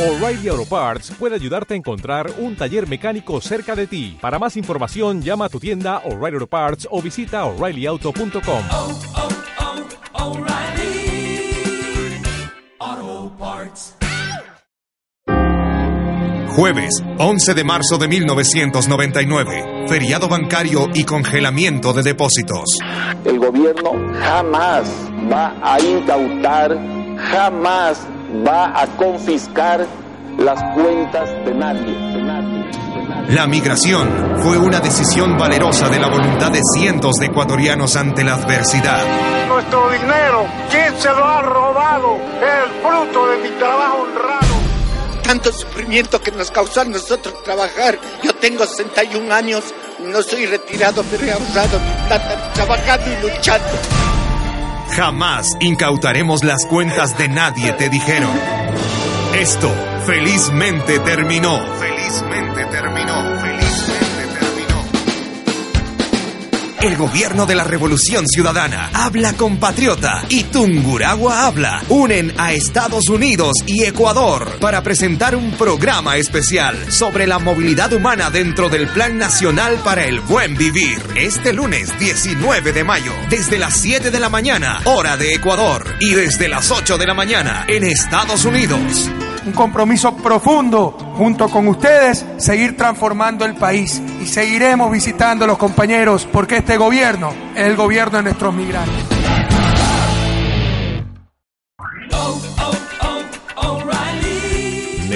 O'Reilly Auto Parts puede ayudarte a encontrar un taller mecánico cerca de ti. Para más información, llama a tu tienda O'Reilly Auto Parts o visita oreillyauto.com. oh, oh, Parts. Jueves, 11 de marzo de 1999. Feriado bancario y congelamiento de depósitos. El gobierno jamás va a incautar, jamás va a confiscar las cuentas de nadie, de nadie, de nadie. La migración fue una decisión valerosa de la voluntad de cientos de ecuatorianos ante la adversidad. Nuestro dinero, ¿quién se lo ha robado? Es el fruto de mi trabajo honrado. tanto sufrimiento que nos causó a nosotros trabajar. Yo tengo 61 años, no soy retirado, pero he ahorrado mi plata trabajando y luchando. Jamás incautaremos las cuentas de nadie, te dijeron. Esto felizmente terminó. Felizmente terminó. Felizmente. El gobierno de la Revolución Ciudadana habla con Patriota y Tunguragua habla. Unen a Estados Unidos y Ecuador para presentar un programa especial sobre la movilidad humana dentro del Plan Nacional para el Buen Vivir. Este lunes 19 de mayo, desde las 7 de la mañana, hora de Ecuador, y desde las 8 de la mañana en Estados Unidos. Un compromiso profundo junto con ustedes, seguir transformando el país y seguiremos visitando a los compañeros porque este gobierno es el gobierno de nuestros migrantes.